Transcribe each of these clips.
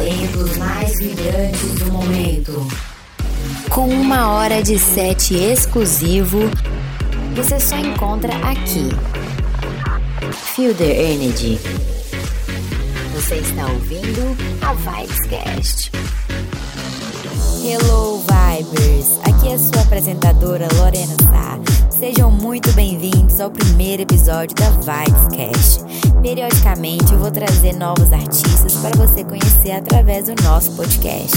talentos mais vibrantes do momento. Com uma hora de set exclusivo, você só encontra aqui. The Energy. Você está ouvindo a Vibescast. Hello Vibers, aqui é a sua apresentadora Lorena Sá. Sejam muito bem-vindos ao primeiro episódio da Vibescast. Periodicamente eu vou trazer novos artistas para você conhecer através do nosso podcast.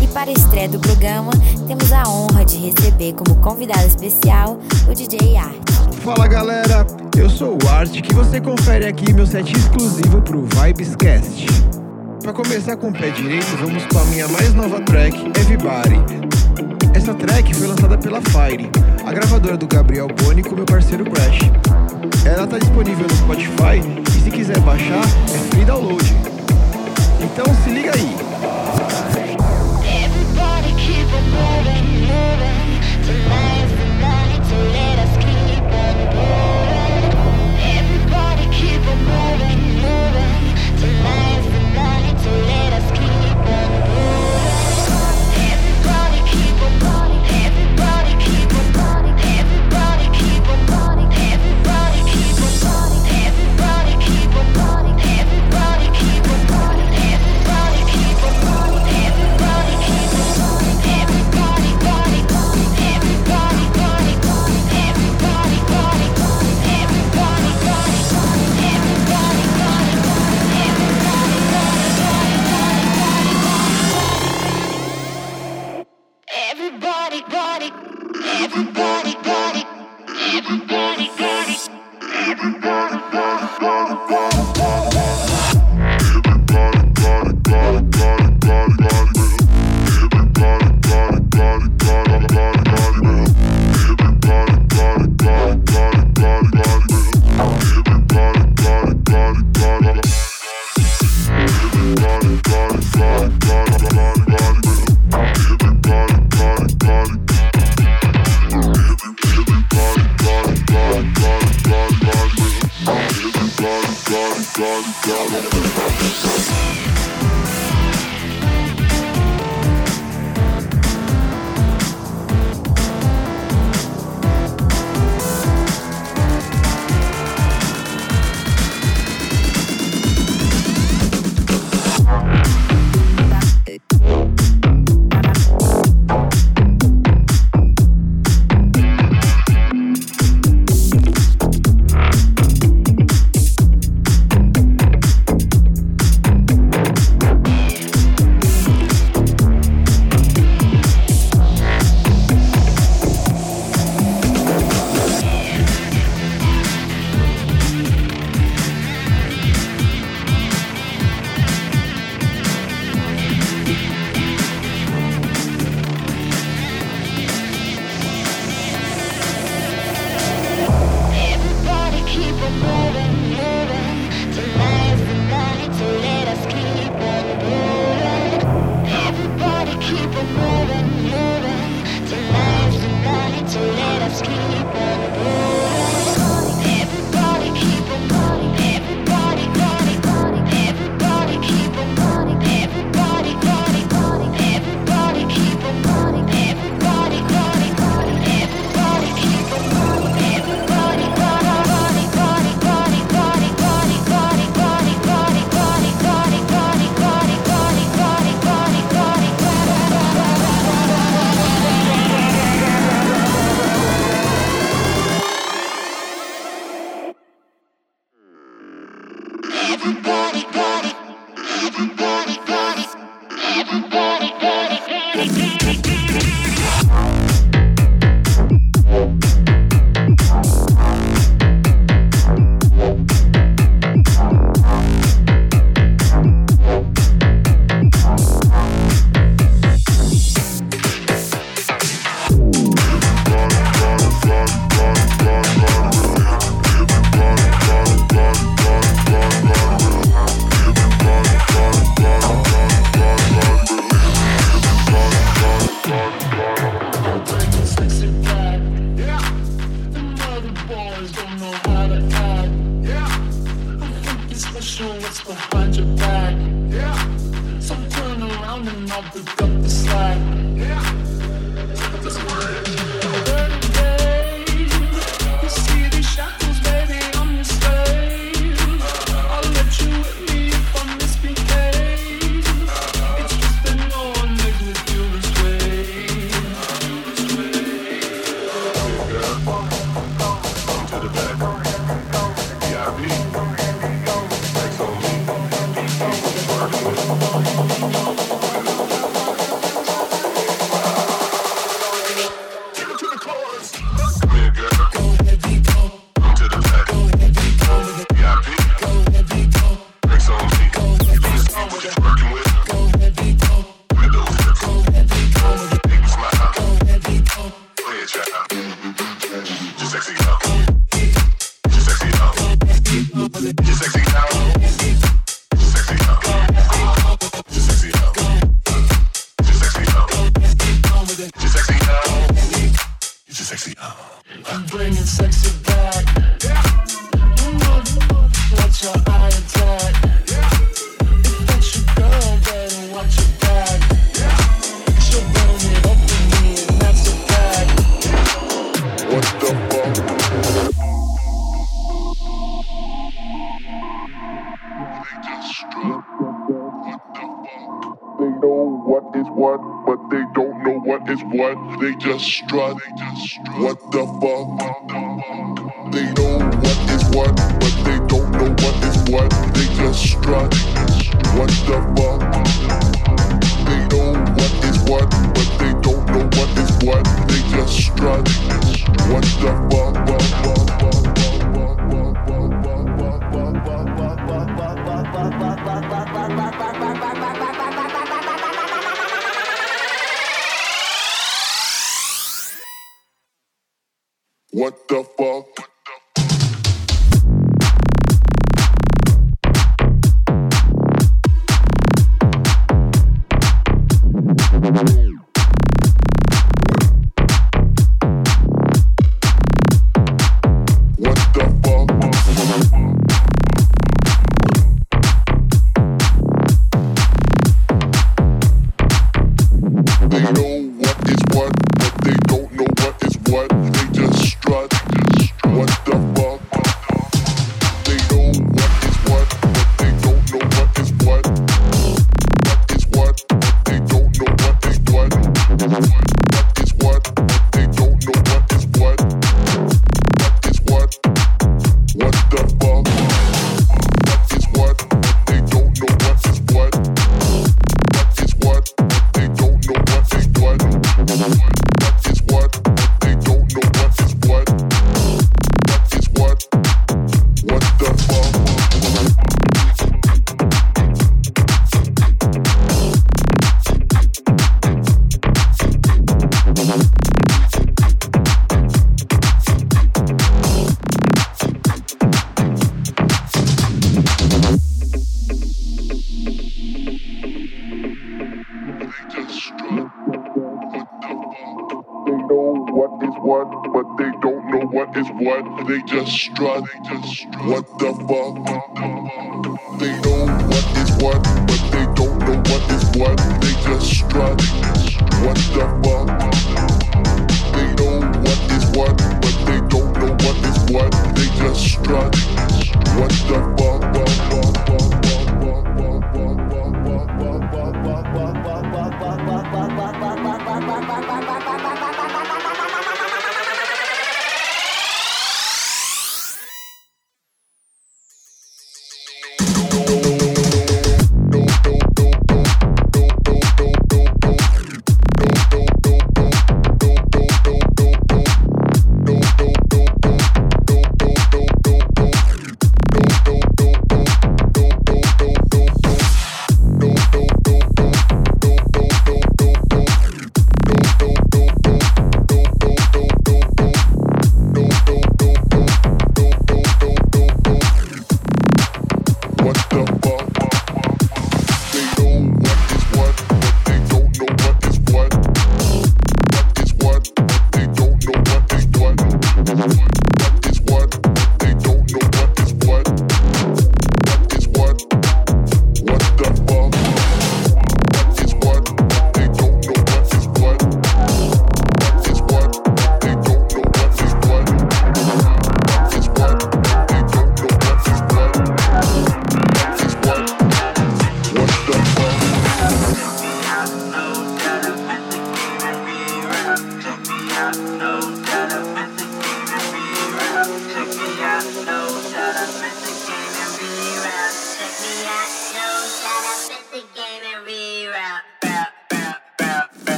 E para a estreia do programa, temos a honra de receber como convidado especial o DJ Art. Fala galera, eu sou o Art que você confere aqui meu set exclusivo pro Vibescast. Para começar com o pé direito, vamos com a minha mais nova track, Everybody. Essa track foi lançada pela Fire, a gravadora do Gabriel Boni com meu parceiro Crash. Ela tá disponível no Spotify e se quiser baixar, é free download. Então se liga aí. Everybody keep on moving, moving. Tonight's the night to let us keep on moving. Everybody keep on moving, moving. Tonight's everybody,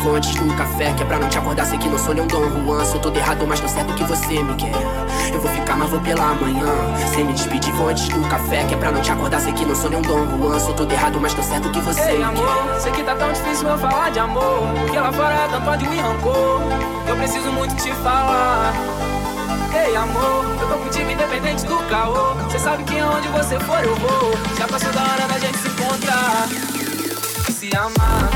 vou antes do café. Que é pra não te acordar, sei que não sou nem um Dom Juan. Sou todo errado, mas tô certo que você me quer. Eu vou ficar, mas vou pela manhã. Cê me despedir, vou antes do café. Que é pra não te acordar, sei que não sou nem um Dom Juan. Sou todo errado, mas tô certo que você Ei, me amor, quer. sei que tá tão difícil eu falar de amor. Porque lá fora é tanto ódio e rancor. Eu preciso muito te falar. Ei, amor, eu tô contigo independente do caô. Cê sabe que aonde você for eu vou. Já passou da hora da gente se encontrar. E se amar,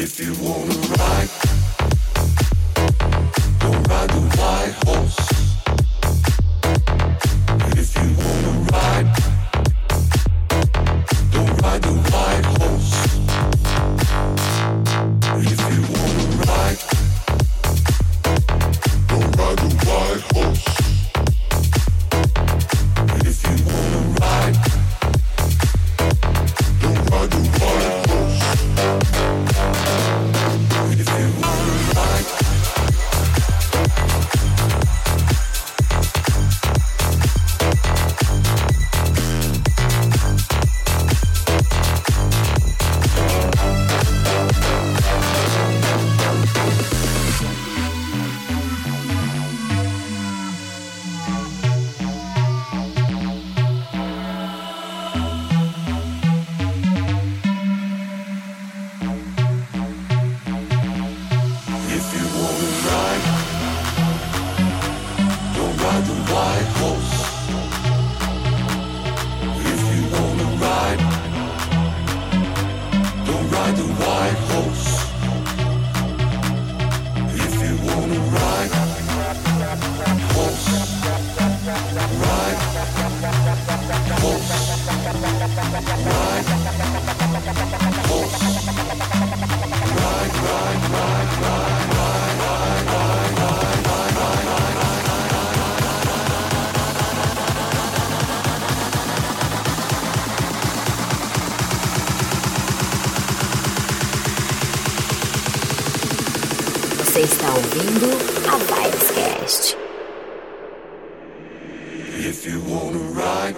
If you wanna ride, don't ride with my horse. Você está ouvindo a Vibescast. If you wanna ride,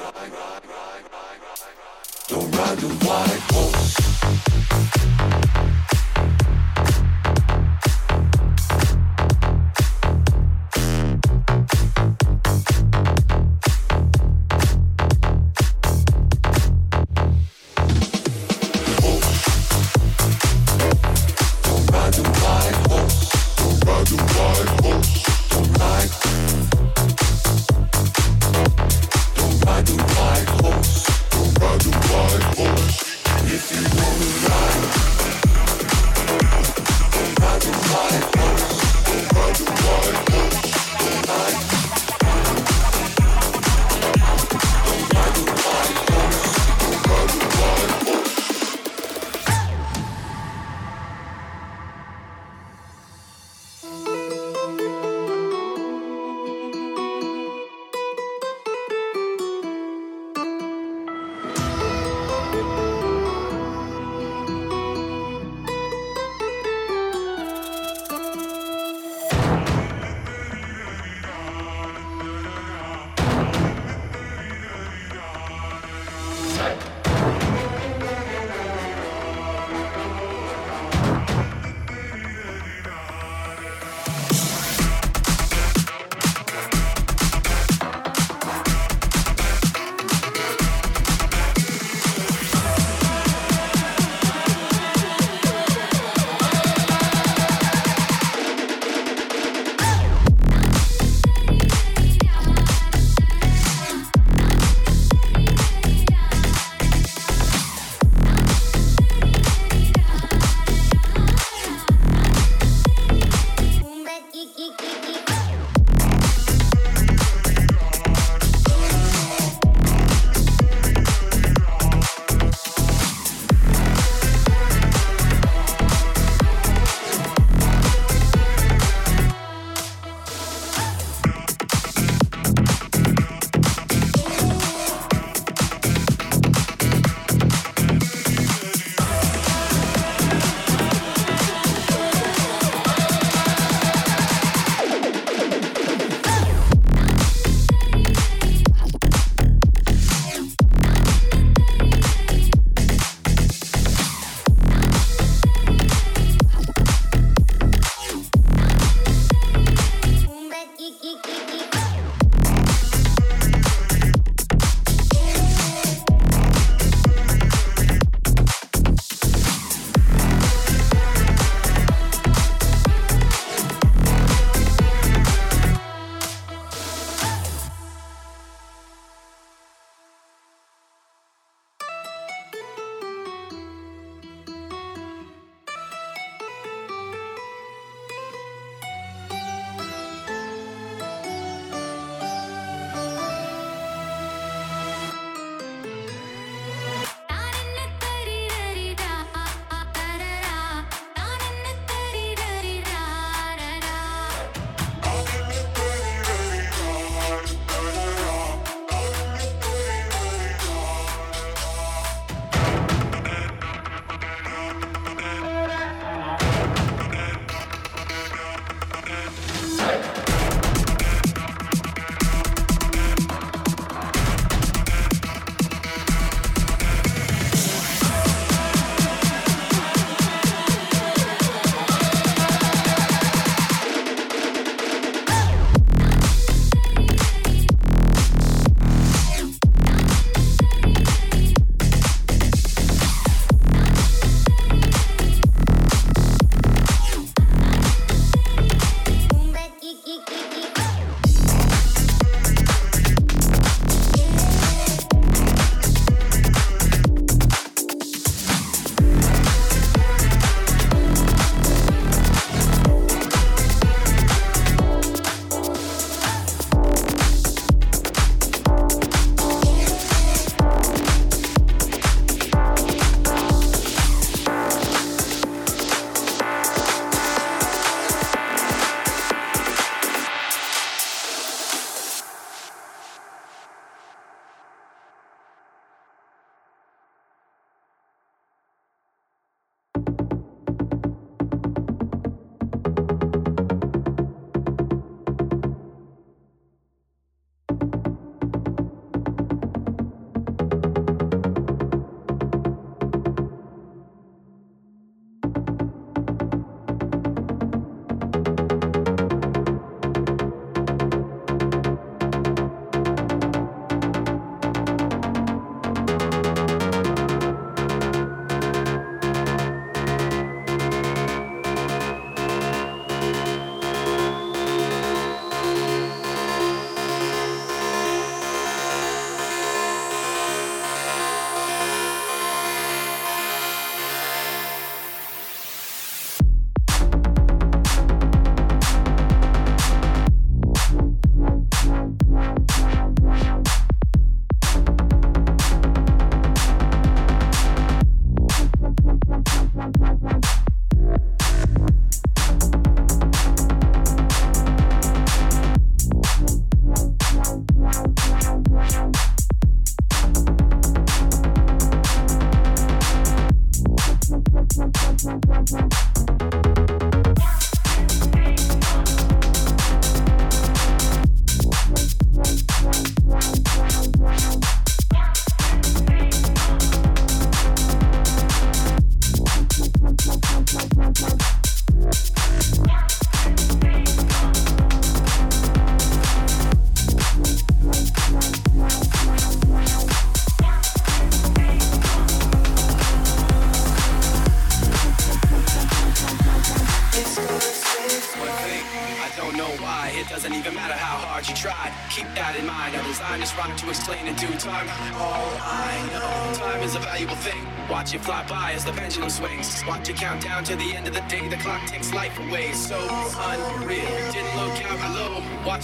don't ride the white horse.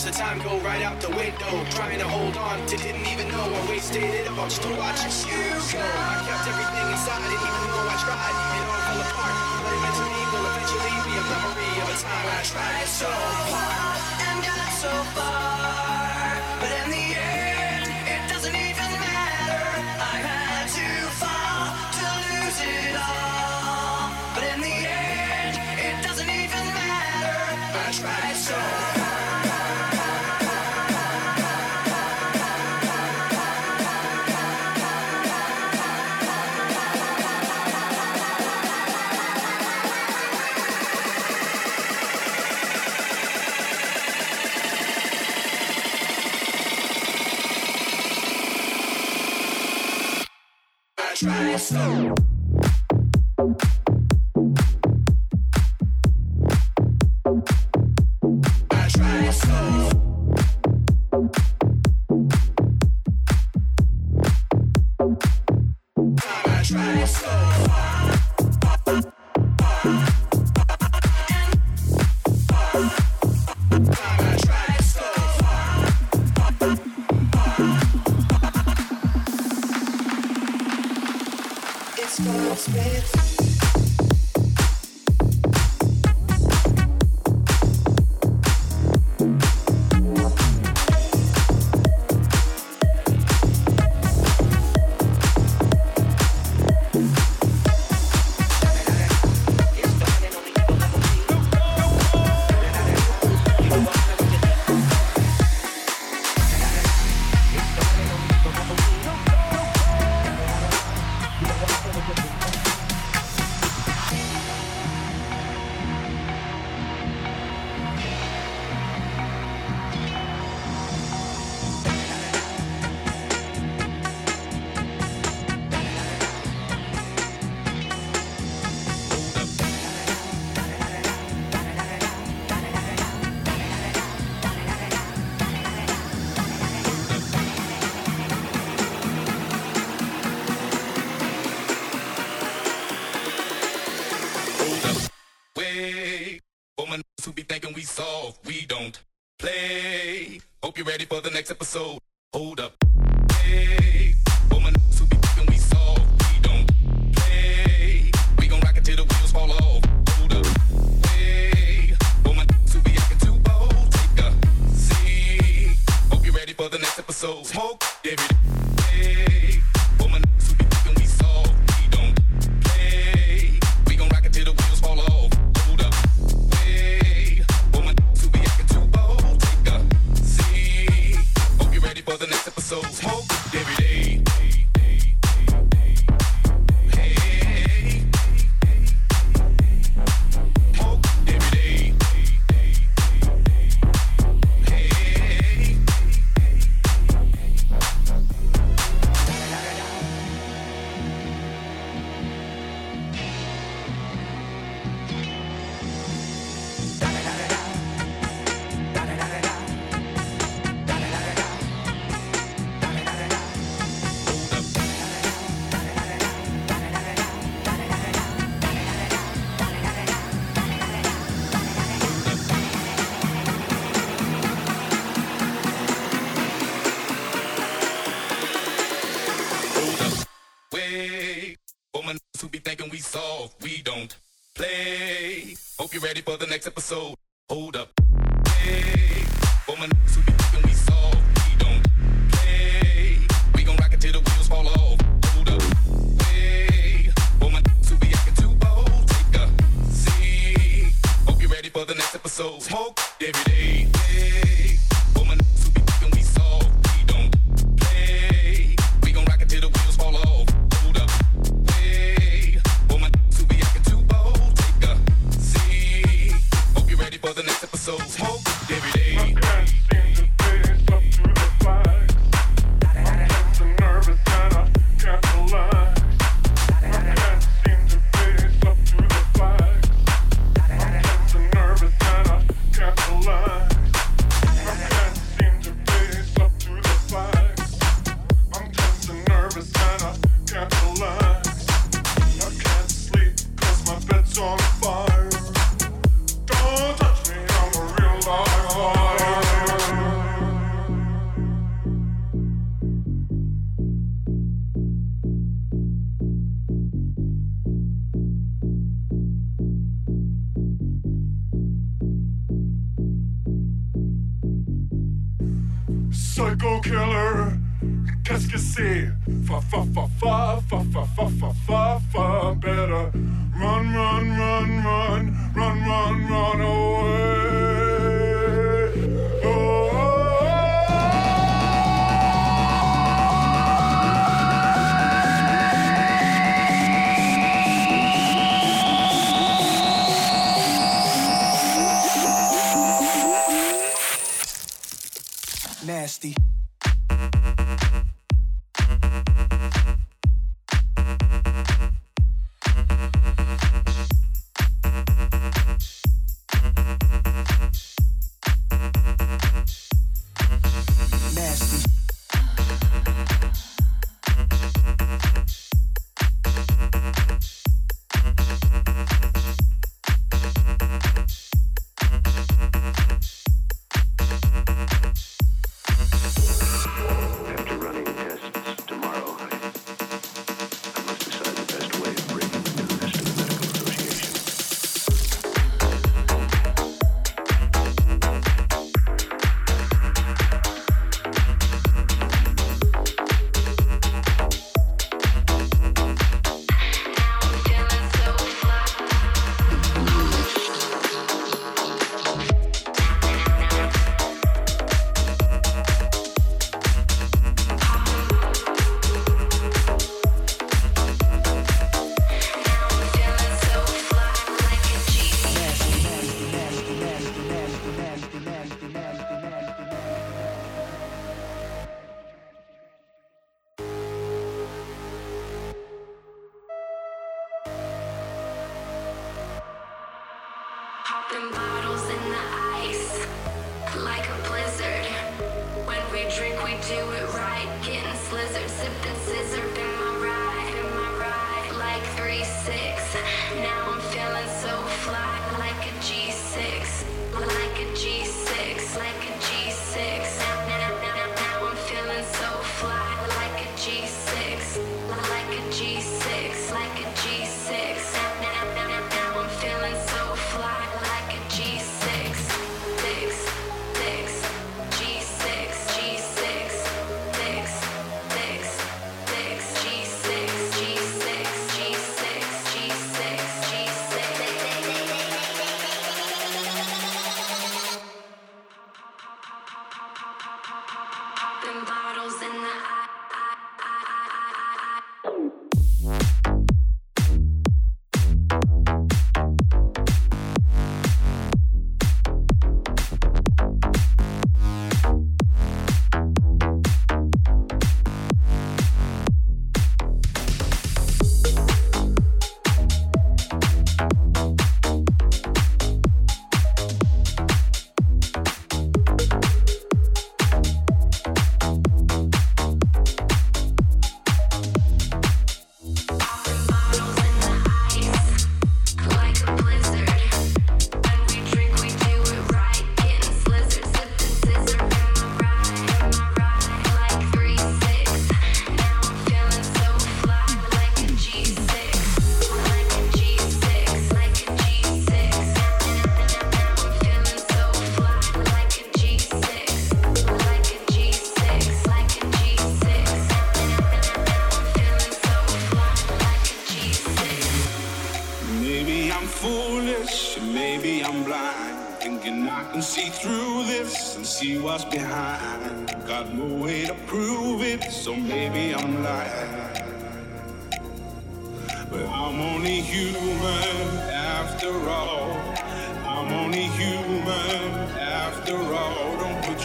the time go right out the window. Trying to hold on to didn't even know I wasted it up. I'm watch you go. I kept everything inside, and even though I tried, it all fell apart. But me will eventually be a memory of a time I tried so hard and got so far. ready for the next episode.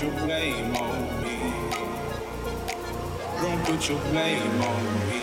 put your blame on me. Don't put your blame on me.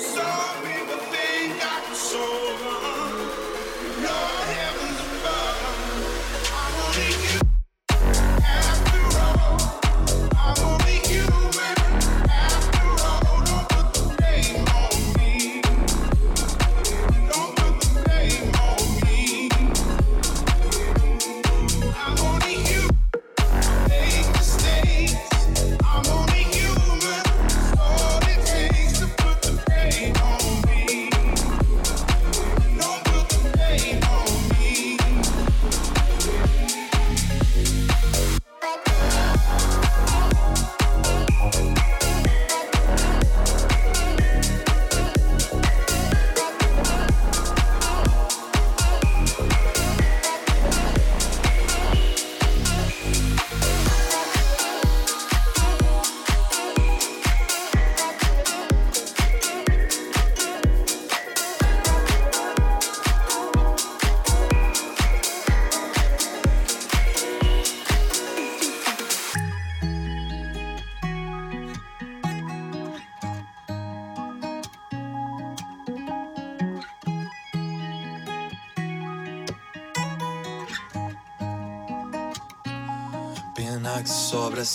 Some people think I'm so wrong. No.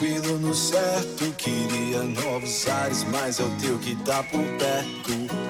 tranquilo no certo. Queria novos ares, mas é o teu que tá por perto.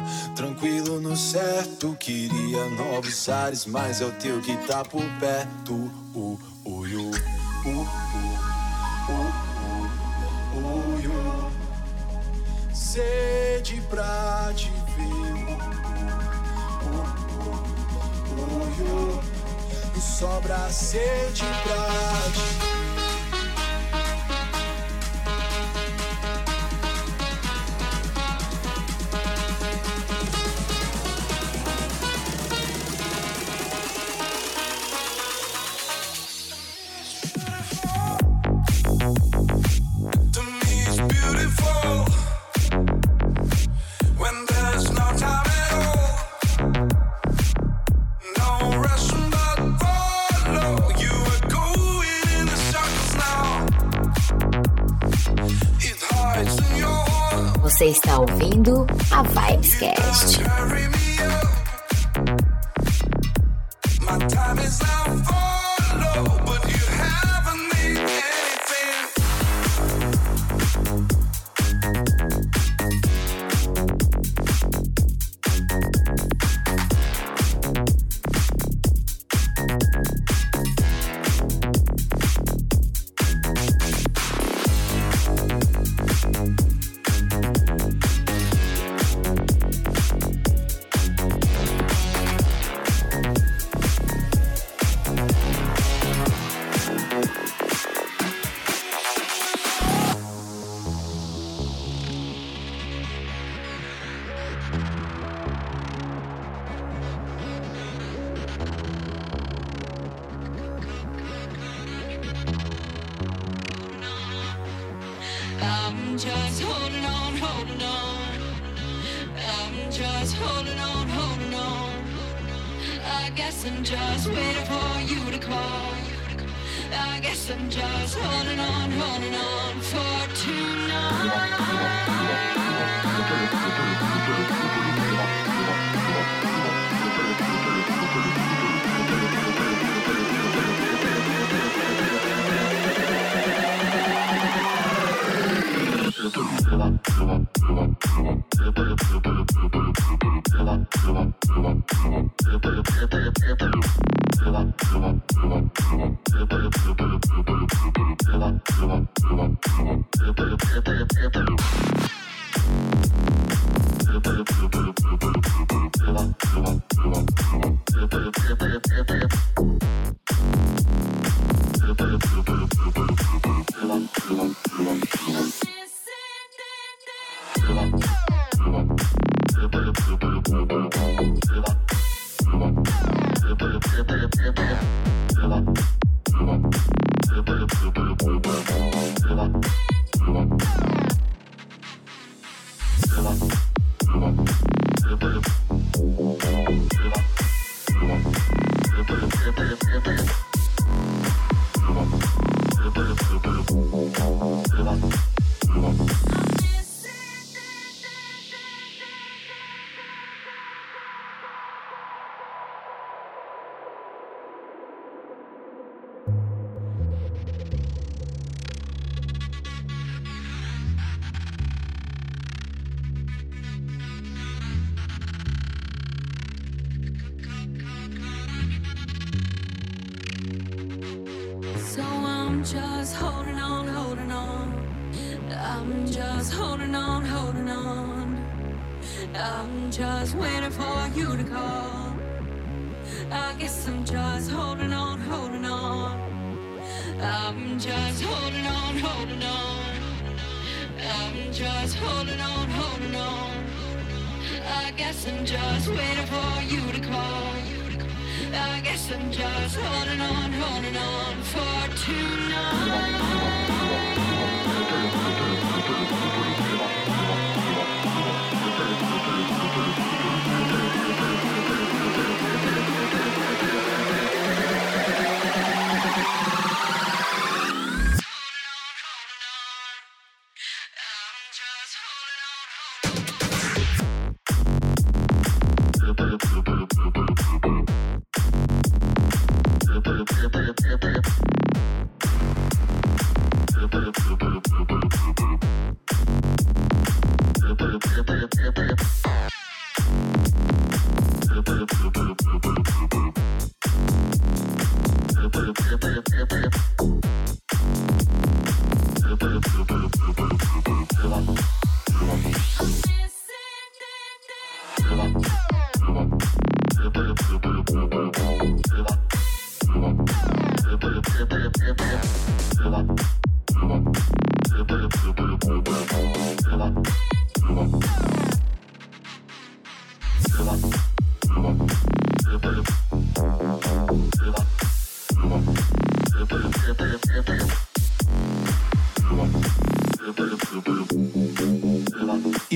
Tranquilo no certo, queria novos ares, mas é o teu que tá por perto. Uh, uh, uh, uh, uh, uh, uh, uh. Sede pra te ver. Uh, uh, uh. E sobra sede pra te To a Vibescast.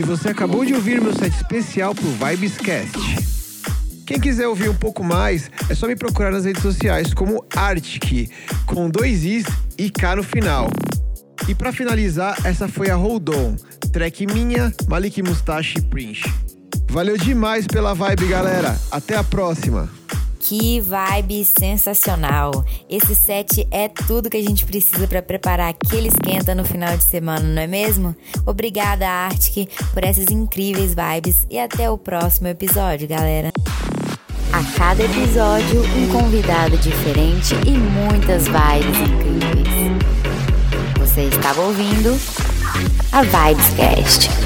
Você acabou de ouvir meu set especial pro Vibescast. Quem quiser ouvir um pouco mais, é só me procurar nas redes sociais como Arctic, com dois Is e K no final. E pra finalizar, essa foi a Hold On, track minha, Malik Mustache e Prince. Valeu demais pela vibe, galera. Até a próxima. Que vibe sensacional! Esse set é tudo que a gente precisa para preparar aquele esquenta no final de semana, não é mesmo? Obrigada, Arctic, por essas incríveis vibes e até o próximo episódio, galera. A cada episódio, um convidado diferente e muitas vibes incríveis. Você estava ouvindo a Vibescast.